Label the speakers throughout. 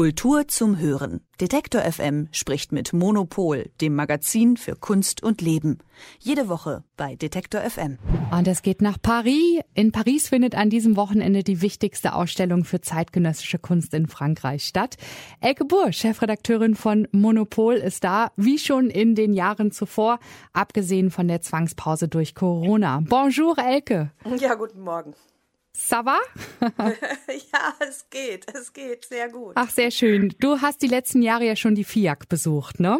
Speaker 1: Kultur zum Hören. Detektor FM spricht mit Monopol, dem Magazin für Kunst und Leben. Jede Woche bei Detektor FM.
Speaker 2: Und es geht nach Paris. In Paris findet an diesem Wochenende die wichtigste Ausstellung für zeitgenössische Kunst in Frankreich statt. Elke Burr, Chefredakteurin von Monopol, ist da, wie schon in den Jahren zuvor, abgesehen von der Zwangspause durch Corona. Bonjour, Elke.
Speaker 3: Ja, guten Morgen.
Speaker 2: Ça va?
Speaker 3: ja, es geht, es geht sehr gut.
Speaker 2: Ach, sehr schön. Du hast die letzten Jahre ja schon die FIAC besucht, ne?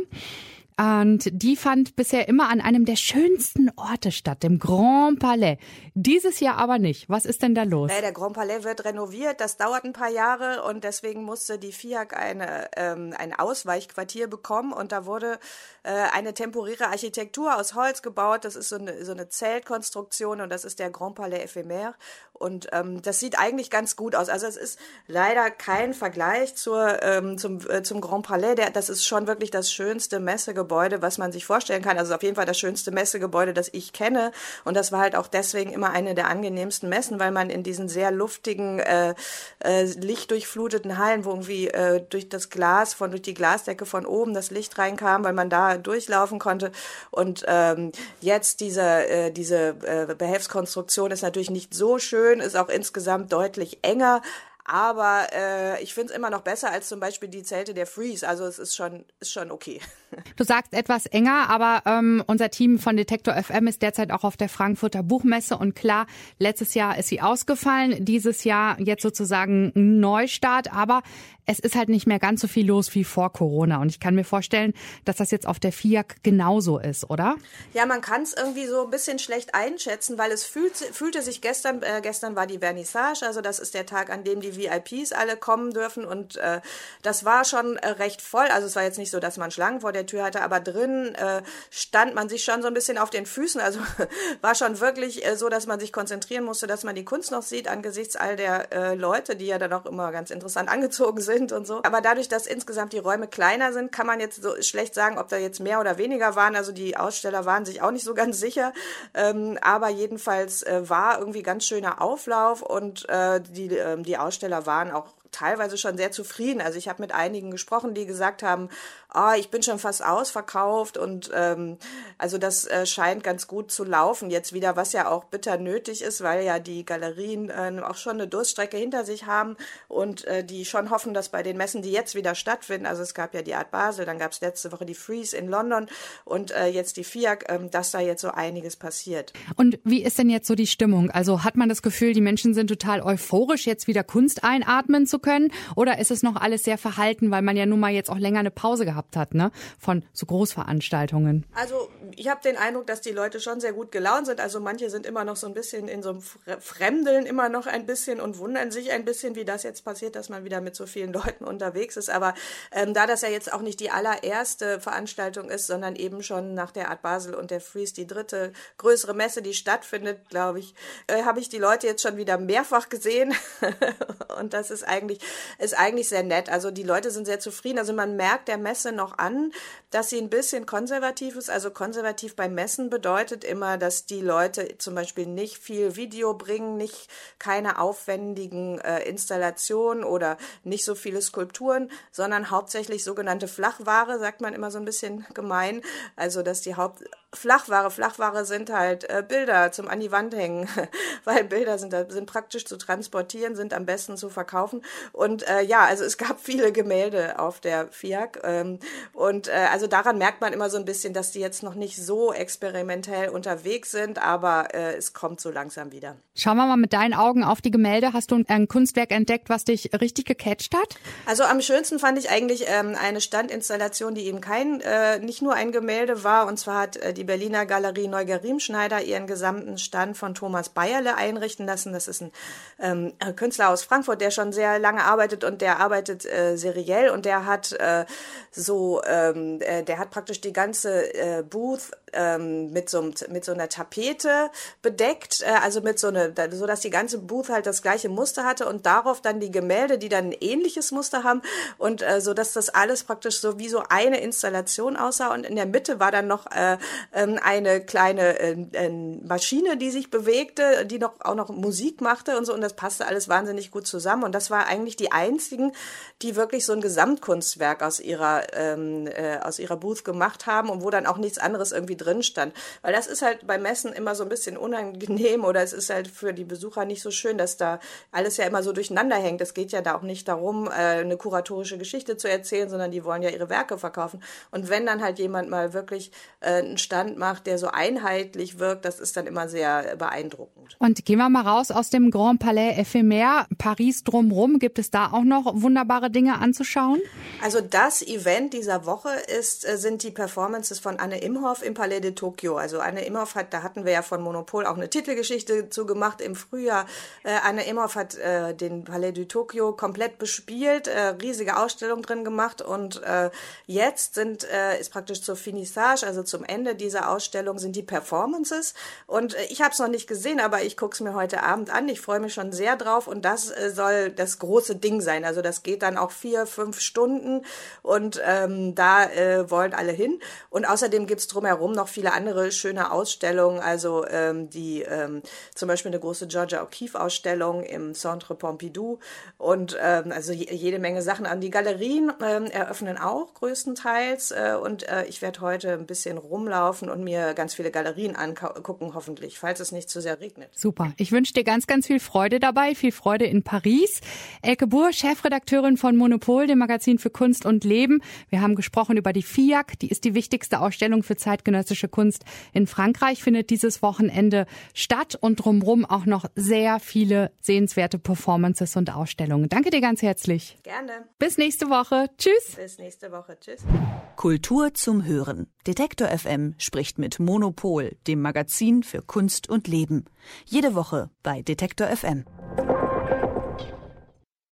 Speaker 2: Und die fand bisher immer an einem der schönsten Orte statt, dem Grand Palais. Dieses Jahr aber nicht. Was ist denn da los?
Speaker 3: Der Grand Palais wird renoviert. Das dauert ein paar Jahre und deswegen musste die FIAC eine, ähm, ein Ausweichquartier bekommen und da wurde äh, eine temporäre Architektur aus Holz gebaut. Das ist so eine, so eine Zeltkonstruktion und das ist der Grand Palais Ephémère. Und ähm, das sieht eigentlich ganz gut aus. Also es ist leider kein Vergleich zur, ähm, zum, äh, zum Grand Palais. Der, das ist schon wirklich das schönste Messegebäude, was man sich vorstellen kann. Also auf jeden Fall das schönste Messegebäude, das ich kenne. Und das war halt auch deswegen immer eine der angenehmsten Messen, weil man in diesen sehr luftigen, äh, äh, lichtdurchfluteten Hallen, wo irgendwie äh, durch das Glas, von durch die Glasdecke von oben das Licht reinkam, weil man da durchlaufen konnte. Und ähm, jetzt diese, äh, diese äh, Behelfskonstruktion ist natürlich nicht so schön, ist auch insgesamt deutlich enger. Aber äh, ich finde es immer noch besser als zum Beispiel die Zelte der Freeze. Also es ist schon, ist schon okay.
Speaker 2: Du sagst etwas enger, aber ähm, unser Team von Detektor FM ist derzeit auch auf der Frankfurter Buchmesse und klar, letztes Jahr ist sie ausgefallen, dieses Jahr jetzt sozusagen ein Neustart, aber es ist halt nicht mehr ganz so viel los wie vor Corona. Und ich kann mir vorstellen, dass das jetzt auf der FIAC genauso ist, oder?
Speaker 3: Ja, man kann es irgendwie so ein bisschen schlecht einschätzen, weil es fühlt, fühlte sich gestern, äh, gestern war die Vernissage, also das ist der Tag, an dem die VIPs alle kommen dürfen und äh, das war schon äh, recht voll. Also es war jetzt nicht so, dass man Schlangen vor der Tür hatte, aber drin äh, stand man sich schon so ein bisschen auf den Füßen. Also war schon wirklich äh, so, dass man sich konzentrieren musste, dass man die Kunst noch sieht angesichts all der äh, Leute, die ja dann auch immer ganz interessant angezogen sind und so. Aber dadurch, dass insgesamt die Räume kleiner sind, kann man jetzt so schlecht sagen, ob da jetzt mehr oder weniger waren. Also die Aussteller waren sich auch nicht so ganz sicher. Ähm, aber jedenfalls äh, war irgendwie ganz schöner Auflauf und äh, die, äh, die Aussteller waren auch teilweise schon sehr zufrieden. Also ich habe mit einigen gesprochen, die gesagt haben, oh, ich bin schon fast ausverkauft und ähm, also das äh, scheint ganz gut zu laufen jetzt wieder, was ja auch bitter nötig ist, weil ja die Galerien äh, auch schon eine Durststrecke hinter sich haben und äh, die schon hoffen, dass bei den Messen, die jetzt wieder stattfinden, also es gab ja die Art Basel, dann gab es letzte Woche die Freeze in London und äh, jetzt die FIAC, äh, dass da jetzt so einiges passiert.
Speaker 2: Und wie ist denn jetzt so die Stimmung? Also hat man das Gefühl, die Menschen sind total euphorisch, jetzt wieder Kunst einatmen zu können oder ist es noch alles sehr verhalten, weil man ja nun mal jetzt auch länger eine Pause gehabt gehabt hat, ne? Von so Großveranstaltungen.
Speaker 3: Also ich habe den Eindruck, dass die Leute schon sehr gut gelaunt sind. Also manche sind immer noch so ein bisschen in so einem Fremdeln immer noch ein bisschen und wundern sich ein bisschen, wie das jetzt passiert, dass man wieder mit so vielen Leuten unterwegs ist. Aber ähm, da das ja jetzt auch nicht die allererste Veranstaltung ist, sondern eben schon nach der Art Basel und der Freeze die dritte größere Messe, die stattfindet, glaube ich, äh, habe ich die Leute jetzt schon wieder mehrfach gesehen. und das ist eigentlich, ist eigentlich sehr nett. Also die Leute sind sehr zufrieden. Also man merkt der Messe Messe noch an, dass sie ein bisschen konservativ ist. Also konservativ beim Messen bedeutet immer, dass die Leute zum Beispiel nicht viel Video bringen, nicht keine aufwendigen äh, Installationen oder nicht so viele Skulpturen, sondern hauptsächlich sogenannte Flachware, sagt man immer so ein bisschen gemein. Also dass die Haupt Flachware. Flachware sind halt äh, Bilder zum an die Wand hängen, weil Bilder sind, sind praktisch zu transportieren, sind am besten zu verkaufen. Und äh, ja, also es gab viele Gemälde auf der FIAC. Ähm, und äh, also daran merkt man immer so ein bisschen, dass die jetzt noch nicht so experimentell unterwegs sind, aber äh, es kommt so langsam wieder.
Speaker 2: Schauen wir mal mit deinen Augen auf die Gemälde. Hast du ein Kunstwerk entdeckt, was dich richtig gecatcht hat?
Speaker 3: Also am schönsten fand ich eigentlich ähm, eine Standinstallation, die eben kein, äh, nicht nur ein Gemälde war. Und zwar hat äh, die Berliner Galerie Neugerimschneider ihren gesamten Stand von Thomas Bayerle einrichten lassen. Das ist ein ähm, Künstler aus Frankfurt, der schon sehr lange arbeitet und der arbeitet äh, seriell. Und der hat äh, so, ähm, äh, der hat praktisch die ganze äh, Booth ähm, mit so mit so einer Tapete bedeckt, äh, also mit so eine, so dass die ganze Booth halt das gleiche Muster hatte und darauf dann die Gemälde, die dann ein ähnliches Muster haben. Und äh, so dass das alles praktisch so wie so eine Installation aussah. Und in der Mitte war dann noch äh, eine kleine äh, äh, Maschine, die sich bewegte, die noch auch noch Musik machte und so und das passte alles wahnsinnig gut zusammen und das war eigentlich die einzigen, die wirklich so ein Gesamtkunstwerk aus ihrer ähm, äh, aus ihrer Booth gemacht haben und wo dann auch nichts anderes irgendwie drin stand, weil das ist halt bei Messen immer so ein bisschen unangenehm oder es ist halt für die Besucher nicht so schön, dass da alles ja immer so durcheinander hängt. Es geht ja da auch nicht darum, äh, eine kuratorische Geschichte zu erzählen, sondern die wollen ja ihre Werke verkaufen. Und wenn dann halt jemand mal wirklich äh, einen Stand macht, der so einheitlich wirkt, das ist dann immer sehr beeindruckend.
Speaker 2: Und gehen wir mal raus aus dem Grand Palais Ephemer, Paris drumherum. Gibt es da auch noch wunderbare Dinge anzuschauen?
Speaker 3: Also das Event dieser Woche ist, äh, sind die Performances von Anne Imhoff im Palais de Tokio. Also Anne Imhoff hat, da hatten wir ja von Monopol auch eine Titelgeschichte zu gemacht im Frühjahr. Äh, Anne Imhoff hat äh, den Palais de Tokio komplett bespielt, riesige Ausstellung drin gemacht und jetzt sind ist praktisch zur Finissage, also zum Ende dieser Ausstellung sind die Performances. Und äh, ich habe es noch nicht gesehen, aber ich gucke es mir heute Abend an. Ich freue mich schon sehr drauf. Und das äh, soll das große Ding sein. Also das geht dann auch vier, fünf Stunden. Und ähm, da äh, wollen alle hin. Und außerdem gibt's drumherum noch viele andere schöne Ausstellungen, also ähm, die ähm, zum Beispiel eine große Georgia O'Keeffe-Ausstellung im Centre Pompidou. Und ähm, also jede Menge Sachen. An. Die Galerien ähm, eröffnen auch größtenteils. Äh, und äh, ich werde heute ein bisschen rumlaufen und mir ganz viele Galerien angucken, hoffentlich, falls es nicht zu sehr regnet.
Speaker 2: Super. Ich wünsche dir ganz, ganz viel Freude dabei, viel Freude in Paris. Elke Buhr, Chefredakteurin von Monopol, dem Magazin für Kunst und Leben. Wir haben gesprochen über die FIAC, die ist die wichtigste Ausstellung für zeitgenössische Kunst in Frankreich, findet dieses Wochenende statt und drumherum auch noch sehr viele sehenswerte Performances und Ausstellungen. Danke dir ganz herzlich.
Speaker 3: Gerne.
Speaker 2: Bis nächste Woche. Tschüss.
Speaker 3: Bis nächste Woche. Tschüss.
Speaker 1: Kultur zum Hören. Detektor FM spricht mit Monopol, dem Magazin für Kunst und Leben. Jede Woche bei Detektor FM.